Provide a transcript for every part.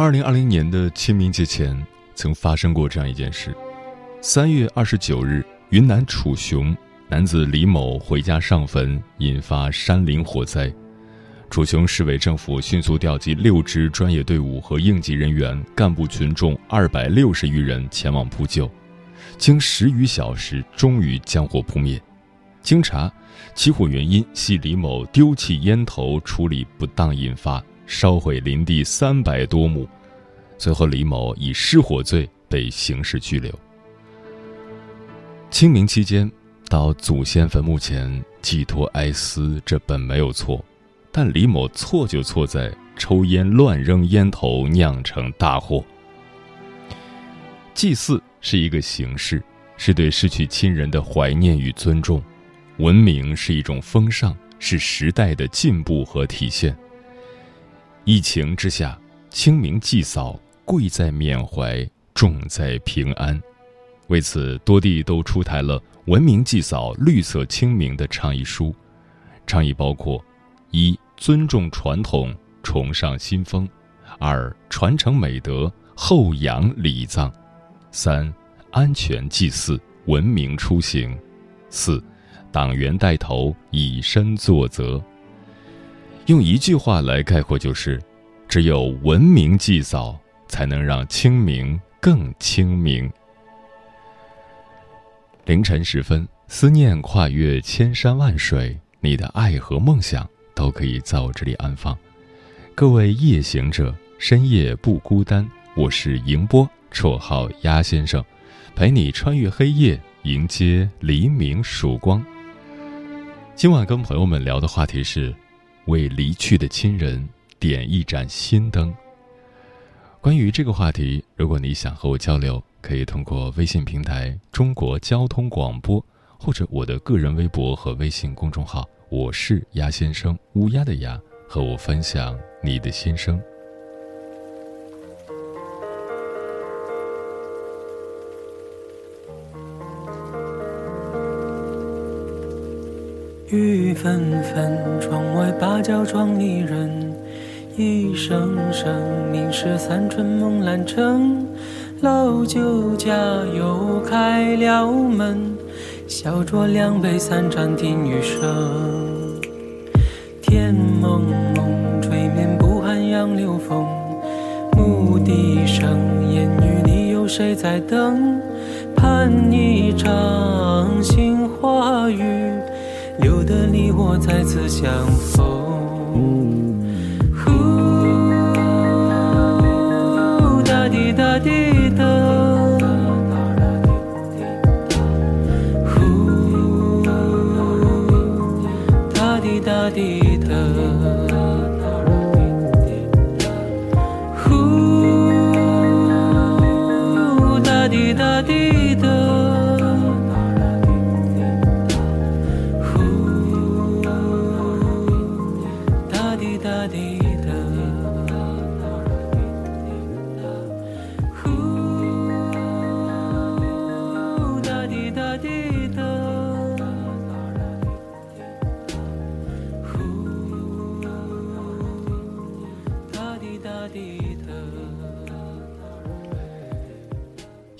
二零二零年的清明节前，曾发生过这样一件事：三月二十九日，云南楚雄男子李某回家上坟，引发山林火灾。楚雄市委政府迅速调集六支专业队伍和应急人员、干部群众二百六十余人前往扑救，经十余小时，终于将火扑灭。经查，起火原因系李某丢弃烟头处理不当引发。烧毁林地三百多亩，最后李某以失火罪被刑事拘留。清明期间到祖先坟墓前寄托哀思，这本没有错，但李某错就错在抽烟乱扔烟头，酿成大祸。祭祀是一个形式，是对失去亲人的怀念与尊重；文明是一种风尚，是时代的进步和体现。疫情之下，清明祭扫贵在缅怀，重在平安。为此，多地都出台了“文明祭扫，绿色清明”的倡议书。倡议包括：一、尊重传统，崇尚新风；二、传承美德，厚养礼葬；三、安全祭祀，文明出行；四、党员带头，以身作则。用一句话来概括，就是：只有文明祭扫，才能让清明更清明。凌晨时分，思念跨越千山万水，你的爱和梦想都可以在我这里安放。各位夜行者，深夜不孤单。我是迎波，绰号鸭先生，陪你穿越黑夜，迎接黎明曙光。今晚跟朋友们聊的话题是。为离去的亲人点一盏心灯。关于这个话题，如果你想和我交流，可以通过微信平台“中国交通广播”或者我的个人微博和微信公众号“我是鸭先生”（乌鸦的鸭），和我分享你的心声。雨纷纷，窗外芭蕉窗一人，一声声明是三春梦阑城。老酒家又开了门，小酌两杯三盏听雨声。天蒙蒙，吹面不寒杨柳风。牧笛声，烟雨里有谁在等？盼一场杏花雨。留得你我再次相逢。呼，哒滴哒滴哒。呼，哒滴哒滴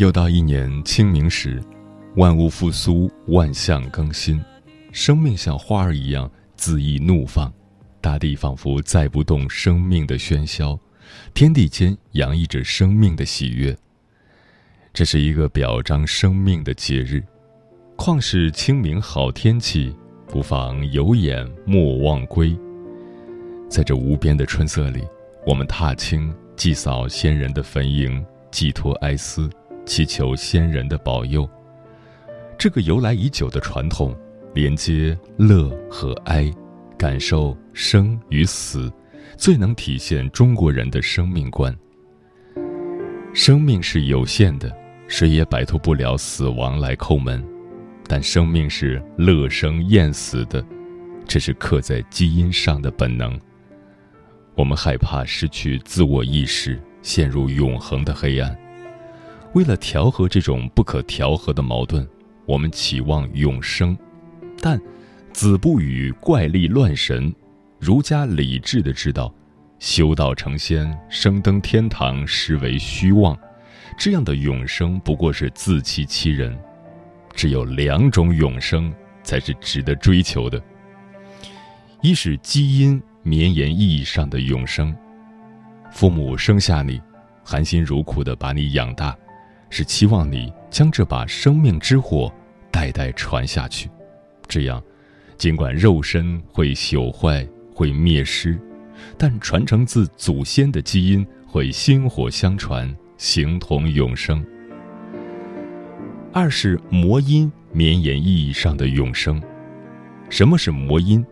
又到一年清明时，万物复苏，万象更新。生命像花儿一样恣意怒放，大地仿佛载不动生命的喧嚣，天地间洋溢着生命的喜悦。这是一个表彰生命的节日，况是清明好天气，不妨有眼莫忘归。在这无边的春色里，我们踏青，祭扫先人的坟茔，寄托哀思，祈求先人的保佑。这个由来已久的传统，连接乐和哀，感受生与死，最能体现中国人的生命观。生命是有限的，谁也摆脱不了死亡来叩门，但生命是乐生厌死的，这是刻在基因上的本能。我们害怕失去自我意识，陷入永恒的黑暗。为了调和这种不可调和的矛盾，我们期望永生，但子不语怪力乱神。儒家理智的知道，修道成仙、升登天堂实为虚妄，这样的永生不过是自欺欺人。只有两种永生才是值得追求的：一是基因。绵延意义上的永生，父母生下你，含辛茹苦的把你养大，是期望你将这把生命之火代代传下去。这样，尽管肉身会朽坏、会灭失，但传承自祖先的基因会薪火相传，形同永生。二是魔音绵延意义上的永生。什么是魔音？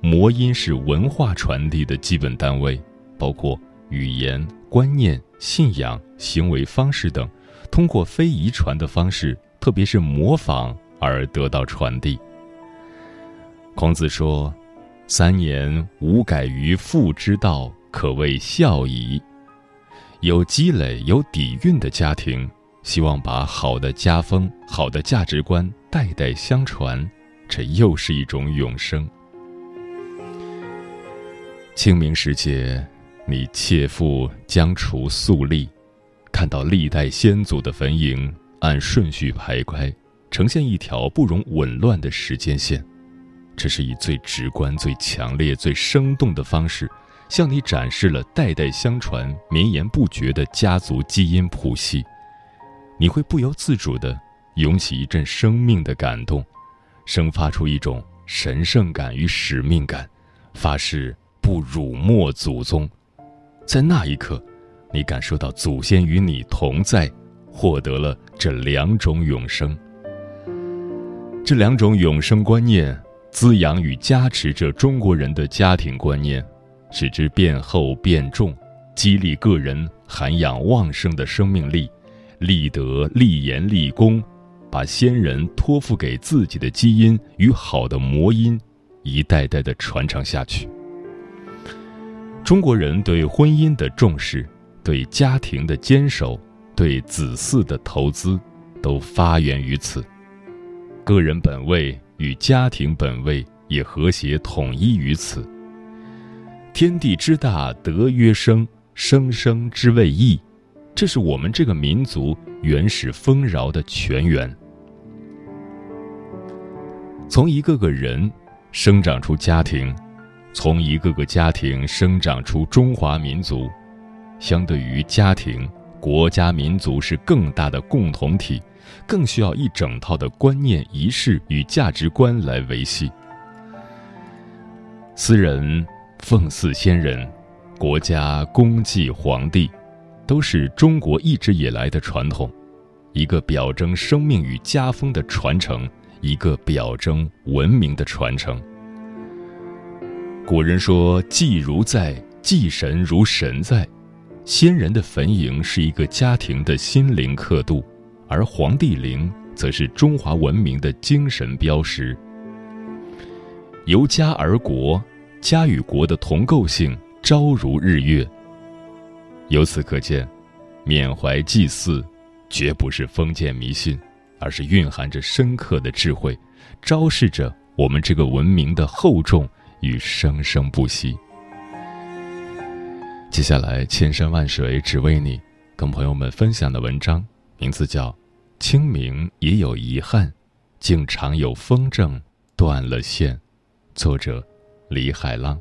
魔音是文化传递的基本单位，包括语言、观念、信仰、行为方式等，通过非遗传的方式，特别是模仿而得到传递。孔子说：“三年无改于父之道，可谓孝矣。”有积累、有底蕴的家庭，希望把好的家风、好的价值观代代相传，这又是一种永生。清明时节，你切腹将除肃立，看到历代先祖的坟茔按顺序排开，呈现一条不容紊乱的时间线。这是以最直观、最强烈、最生动的方式，向你展示了代代相传、绵延不绝的家族基因谱系。你会不由自主地涌起一阵生命的感动，生发出一种神圣感与使命感，发誓。不辱没祖宗，在那一刻，你感受到祖先与你同在，获得了这两种永生。这两种永生观念滋养与加持着中国人的家庭观念，使之变厚变重，激励个人涵养旺盛的生命力，立德立言立功，把先人托付给自己的基因与好的魔音，一代代的传承下去。中国人对婚姻的重视，对家庭的坚守，对子嗣的投资，都发源于此。个人本位与家庭本位也和谐统一于此。天地之大，德曰生，生生之谓义，这是我们这个民族原始丰饶的泉源。从一个个人生长出家庭。从一个个家庭生长出中华民族，相对于家庭，国家民族是更大的共同体，更需要一整套的观念、仪式与价值观来维系。私人奉祀先人，国家公祭皇帝，都是中国一直以来的传统，一个表征生命与家风的传承，一个表征文明的传承。古人说：“祭如在，祭神如神在。”先人的坟茔是一个家庭的心灵刻度，而皇帝陵则是中华文明的精神标识。由家而国，家与国的同构性昭如日月。由此可见，缅怀祭祀，绝不是封建迷信，而是蕴含着深刻的智慧，昭示着我们这个文明的厚重。与生生不息。接下来，千山万水只为你，跟朋友们分享的文章名字叫《清明也有遗憾，竟常有风筝断了线。作者：李海浪。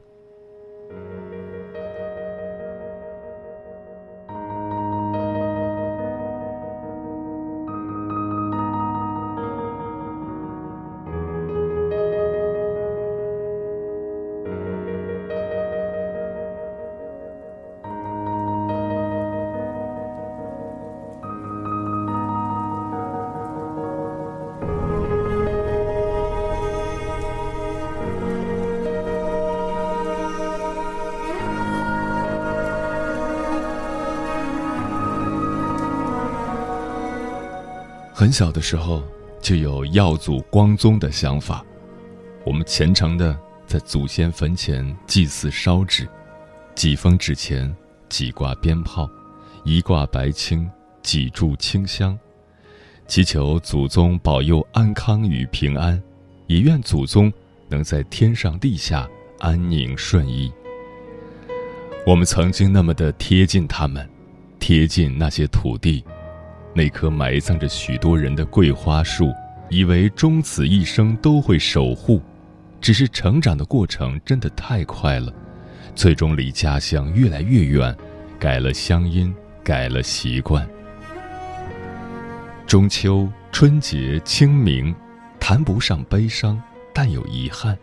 很小的时候就有耀祖光宗的想法，我们虔诚的在祖先坟前祭祀烧纸，几封纸钱，几挂鞭炮，一挂白青，几柱清香，祈求祖宗保佑安康与平安，也愿祖宗能在天上地下安宁顺意。我们曾经那么的贴近他们，贴近那些土地。那棵埋葬着许多人的桂花树，以为终此一生都会守护，只是成长的过程真的太快了，最终离家乡越来越远，改了乡音，改了习惯。中秋、春节、清明，谈不上悲伤，但有遗憾。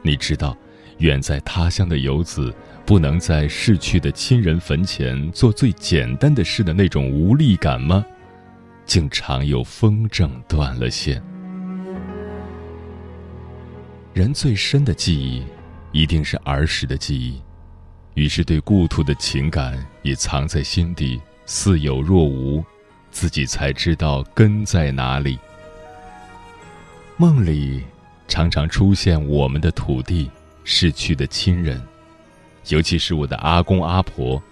你知道，远在他乡的游子不能在逝去的亲人坟前做最简单的事的那种无力感吗？竟常有风筝断了线。人最深的记忆，一定是儿时的记忆，于是对故土的情感也藏在心底，似有若无，自己才知道根在哪里。梦里常常出现我们的土地、逝去的亲人，尤其是我的阿公阿婆，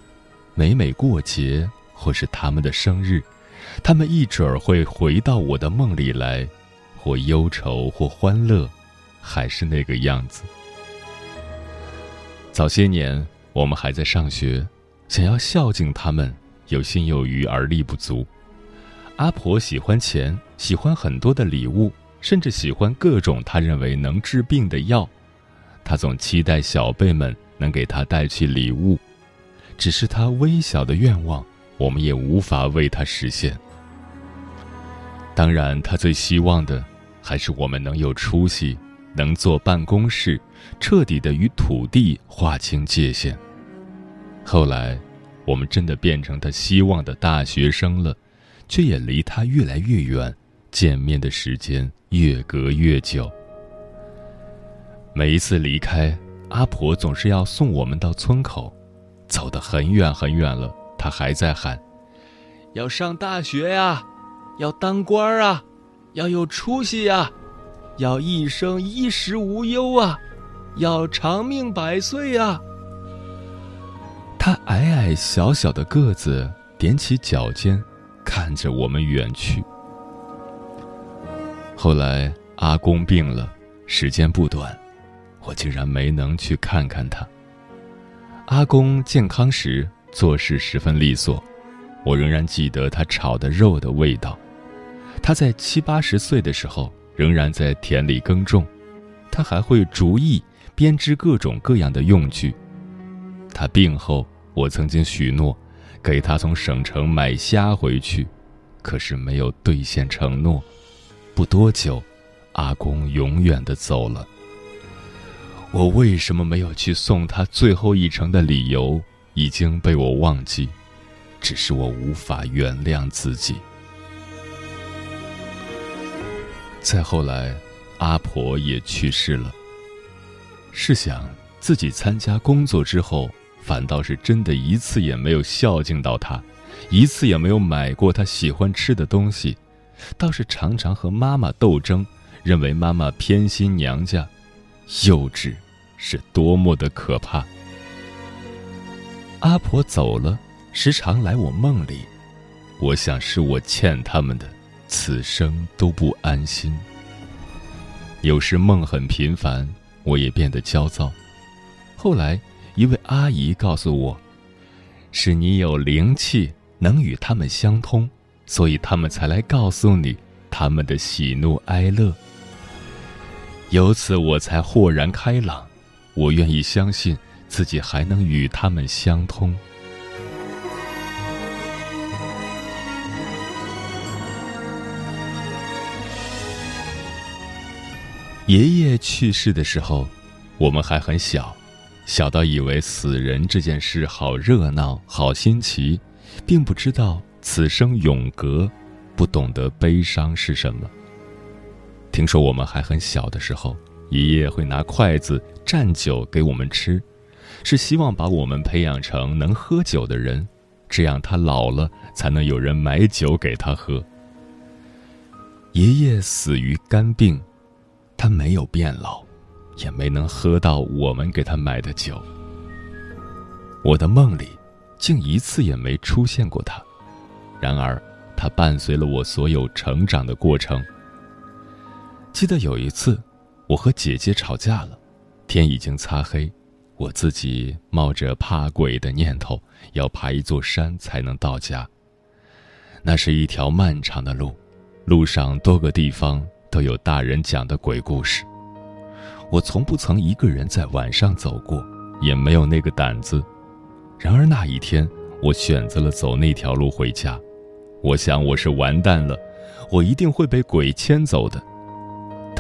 每每过节或是他们的生日。他们一准儿会回到我的梦里来，或忧愁，或欢乐，还是那个样子。早些年，我们还在上学，想要孝敬他们，有心有余而力不足。阿婆喜欢钱，喜欢很多的礼物，甚至喜欢各种她认为能治病的药。她总期待小辈们能给他带去礼物，只是他微小的愿望。我们也无法为他实现。当然，他最希望的还是我们能有出息，能坐办公室，彻底的与土地划清界限。后来，我们真的变成他希望的大学生了，却也离他越来越远，见面的时间越隔越久。每一次离开，阿婆总是要送我们到村口，走得很远很远了。她还在喊：“要上大学呀，要当官啊，要有出息呀，要一生衣食无忧啊，要长命百岁呀。”他矮矮小小的个子踮起脚尖，看着我们远去。后来阿公病了，时间不短，我竟然没能去看看他。阿公健康时。做事十分利索，我仍然记得他炒的肉的味道。他在七八十岁的时候，仍然在田里耕种，他还会竹艺编织各种各样的用具。他病后，我曾经许诺给他从省城买虾回去，可是没有兑现承诺。不多久，阿公永远的走了。我为什么没有去送他最后一程的理由？已经被我忘记，只是我无法原谅自己。再后来，阿婆也去世了。试想，自己参加工作之后，反倒是真的一次也没有孝敬到她，一次也没有买过她喜欢吃的东西，倒是常常和妈妈斗争，认为妈妈偏心娘家，幼稚，是多么的可怕。阿婆走了，时常来我梦里，我想是我欠他们的，此生都不安心。有时梦很频繁，我也变得焦躁。后来一位阿姨告诉我，是你有灵气，能与他们相通，所以他们才来告诉你他们的喜怒哀乐。由此我才豁然开朗，我愿意相信自己还能与他们相通。爷爷去世的时候，我们还很小，小到以为死人这件事好热闹、好新奇，并不知道此生永隔，不懂得悲伤是什么。听说我们还很小的时候，爷爷会拿筷子蘸酒给我们吃，是希望把我们培养成能喝酒的人，这样他老了才能有人买酒给他喝。爷爷死于肝病。他没有变老，也没能喝到我们给他买的酒。我的梦里，竟一次也没出现过他。然而，他伴随了我所有成长的过程。记得有一次，我和姐姐吵架了，天已经擦黑，我自己冒着怕鬼的念头，要爬一座山才能到家。那是一条漫长的路，路上多个地方。都有大人讲的鬼故事，我从不曾一个人在晚上走过，也没有那个胆子。然而那一天，我选择了走那条路回家。我想我是完蛋了，我一定会被鬼牵走的。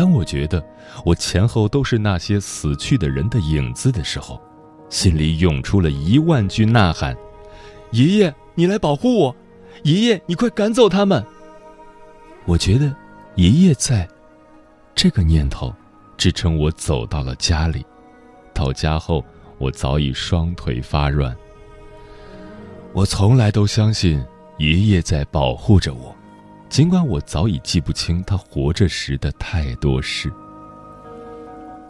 当我觉得我前后都是那些死去的人的影子的时候，心里涌出了一万句呐喊：“爷爷，你来保护我！爷爷，你快赶走他们！”我觉得。爷爷在，这个念头支撑我走到了家里。到家后，我早已双腿发软。我从来都相信爷爷在保护着我，尽管我早已记不清他活着时的太多事。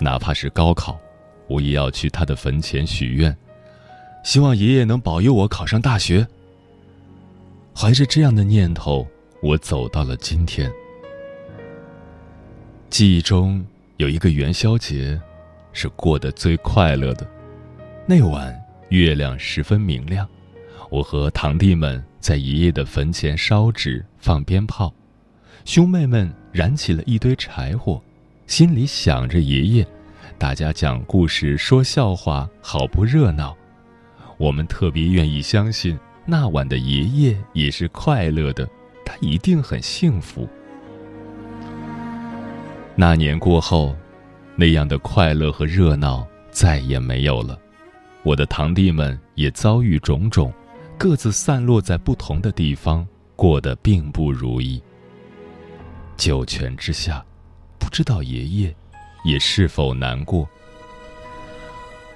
哪怕是高考，我也要去他的坟前许愿，希望爷爷能保佑我考上大学。怀着这样的念头，我走到了今天。记忆中有一个元宵节，是过得最快乐的。那晚月亮十分明亮，我和堂弟们在爷爷的坟前烧纸、放鞭炮，兄妹们燃起了一堆柴火，心里想着爷爷，大家讲故事、说笑话，好不热闹。我们特别愿意相信那晚的爷爷也是快乐的，他一定很幸福。那年过后，那样的快乐和热闹再也没有了。我的堂弟们也遭遇种种，各自散落在不同的地方，过得并不如意。九泉之下，不知道爷爷也是否难过。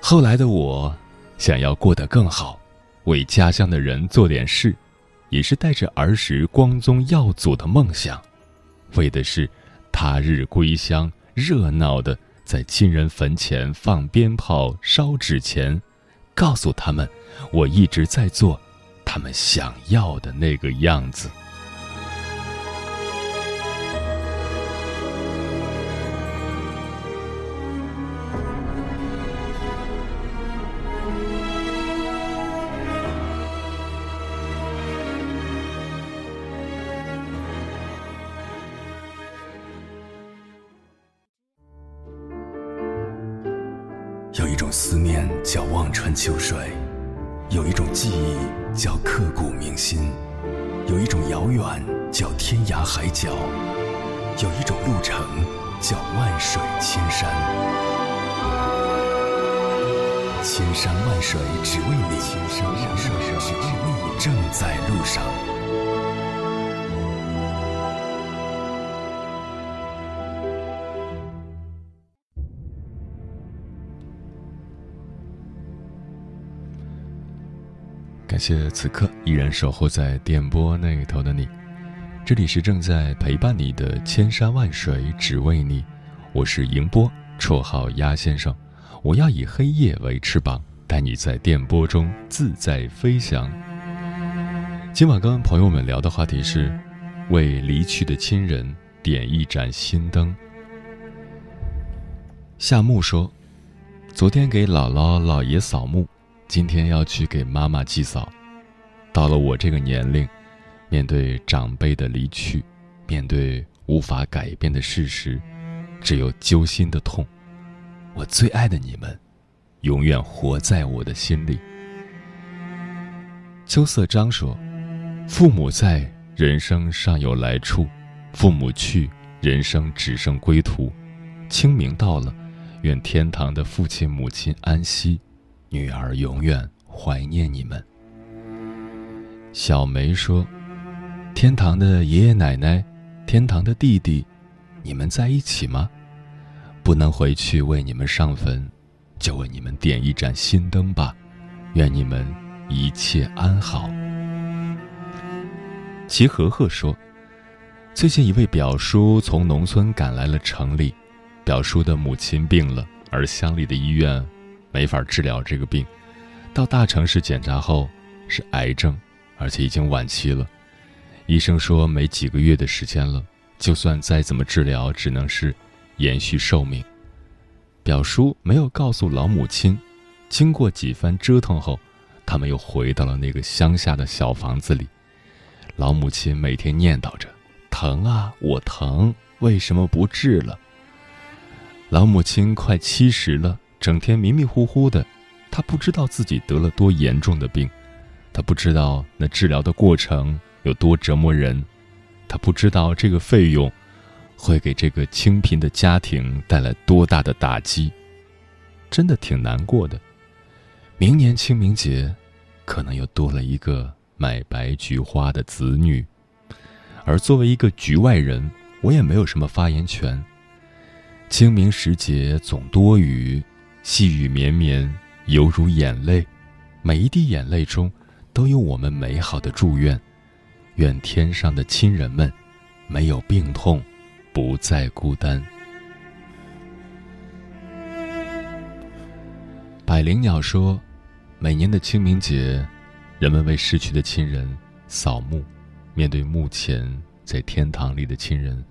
后来的我，想要过得更好，为家乡的人做点事，也是带着儿时光宗耀祖的梦想，为的是。他日归乡，热闹的在亲人坟前放鞭炮、烧纸钱，告诉他们，我一直在做他们想要的那个样子。正在路上。感谢此刻依然守候在电波那头的你，这里是正在陪伴你的千山万水只为你，我是迎波，绰号鸭先生，我要以黑夜为翅膀，带你在电波中自在飞翔。今晚跟朋友们聊的话题是，为离去的亲人点一盏心灯。夏木说，昨天给姥姥姥爷扫墓。今天要去给妈妈祭扫。到了我这个年龄，面对长辈的离去，面对无法改变的事实，只有揪心的痛。我最爱的你们，永远活在我的心里。秋色章说：“父母在，人生尚有来处；父母去，人生只剩归途。清明到了，愿天堂的父亲母亲安息，女儿永远怀念你们。”小梅说：“天堂的爷爷奶奶，天堂的弟弟，你们在一起吗？”不能回去为你们上坟，就为你们点一盏心灯吧。愿你们一切安好。齐和和说：“最近一位表叔从农村赶来了城里，表叔的母亲病了，而乡里的医院没法治疗这个病。到大城市检查后是癌症，而且已经晚期了。医生说没几个月的时间了，就算再怎么治疗，只能是……”延续寿命，表叔没有告诉老母亲。经过几番折腾后，他们又回到了那个乡下的小房子里。老母亲每天念叨着：“疼啊，我疼，为什么不治了？”老母亲快七十了，整天迷迷糊糊的，她不知道自己得了多严重的病，她不知道那治疗的过程有多折磨人，她不知道这个费用。会给这个清贫的家庭带来多大的打击？真的挺难过的。明年清明节，可能又多了一个买白菊花的子女，而作为一个局外人，我也没有什么发言权。清明时节总多雨，细雨绵绵，犹如眼泪。每一滴眼泪中，都有我们美好的祝愿。愿天上的亲人们，没有病痛。不再孤单。百灵鸟说：“每年的清明节，人们为逝去的亲人扫墓。面对目前在天堂里的亲人，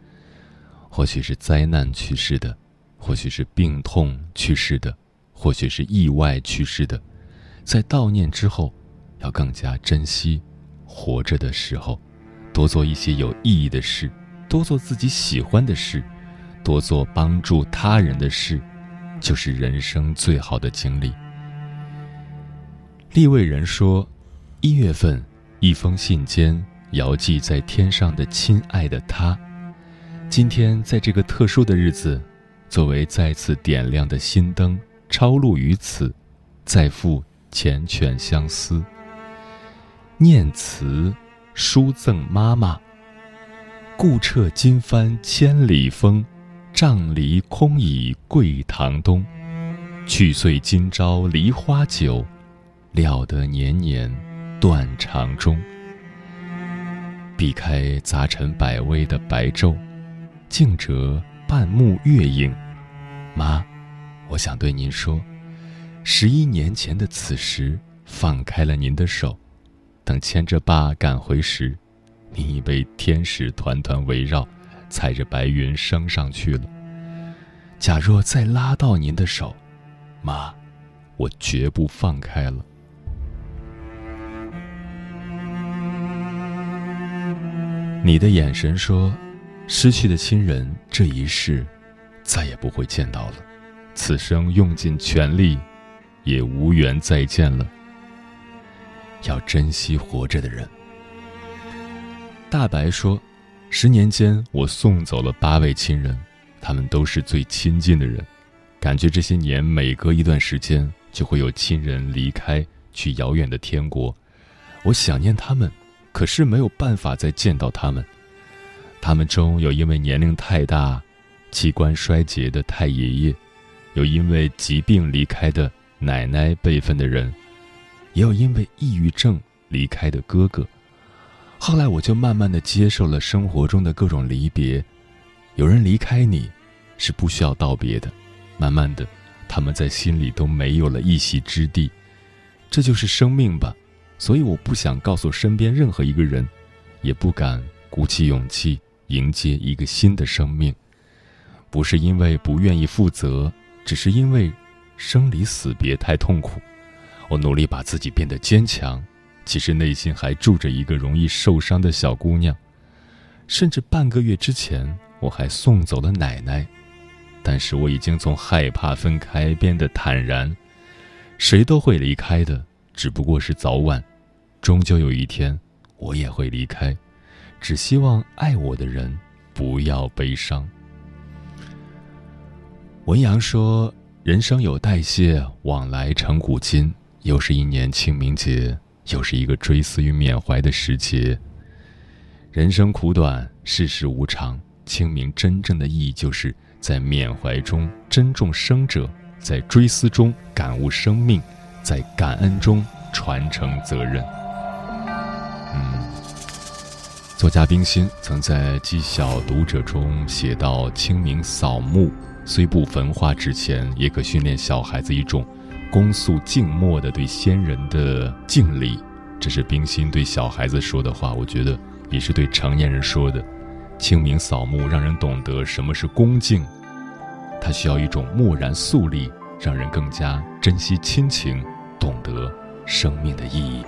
或许是灾难去世的，或许是病痛去世的，或许是意外去世的，在悼念之后，要更加珍惜活着的时候，多做一些有意义的事。”多做自己喜欢的事，多做帮助他人的事，就是人生最好的经历。立位人说：“一月份，一封信笺遥寄在天上的亲爱的他。今天在这个特殊的日子，作为再次点亮的心灯，抄录于此，再赴缱绻相思。念词，书赠妈妈。”故彻金帆千里风，帐离空倚桂堂东。去岁今朝梨花酒，料得年年断肠中。避开杂陈百味的白昼，静折半幕月影。妈，我想对您说，十一年前的此时，放开了您的手，等牵着爸赶回时。你已被天使团团围绕，踩着白云升上去了。假若再拉到您的手，妈，我绝不放开了。你的眼神说，失去的亲人这一世再也不会见到了，此生用尽全力，也无缘再见了。要珍惜活着的人。大白说：“十年间，我送走了八位亲人，他们都是最亲近的人。感觉这些年，每隔一段时间就会有亲人离开，去遥远的天国。我想念他们，可是没有办法再见到他们。他们中有因为年龄太大，器官衰竭的太爷爷，有因为疾病离开的奶奶辈分的人，也有因为抑郁症离开的哥哥。”后来我就慢慢的接受了生活中的各种离别，有人离开你，是不需要道别的。慢慢的，他们在心里都没有了一席之地，这就是生命吧。所以我不想告诉身边任何一个人，也不敢鼓起勇气迎接一个新的生命。不是因为不愿意负责，只是因为生离死别太痛苦。我努力把自己变得坚强。其实内心还住着一个容易受伤的小姑娘，甚至半个月之前，我还送走了奶奶。但是我已经从害怕分开变得坦然。谁都会离开的，只不过是早晚，终究有一天，我也会离开。只希望爱我的人不要悲伤。文阳说：“人生有代谢，往来成古今。又是一年清明节，又是一个追思与缅怀的时节。人生苦短，世事无常。清明真正的意义，就是在缅怀中珍重生者。”在追思中感悟生命，在感恩中传承责任。嗯，作家冰心曾在《记小读者》中写到：“清明扫墓虽不焚化纸钱，也可训练小孩子一种恭肃静默的对先人的敬礼。”这是冰心对小孩子说的话，我觉得也是对成年人说的。清明扫墓让人懂得什么是恭敬。它需要一种漠然肃立，让人更加珍惜亲情，懂得生命的意义。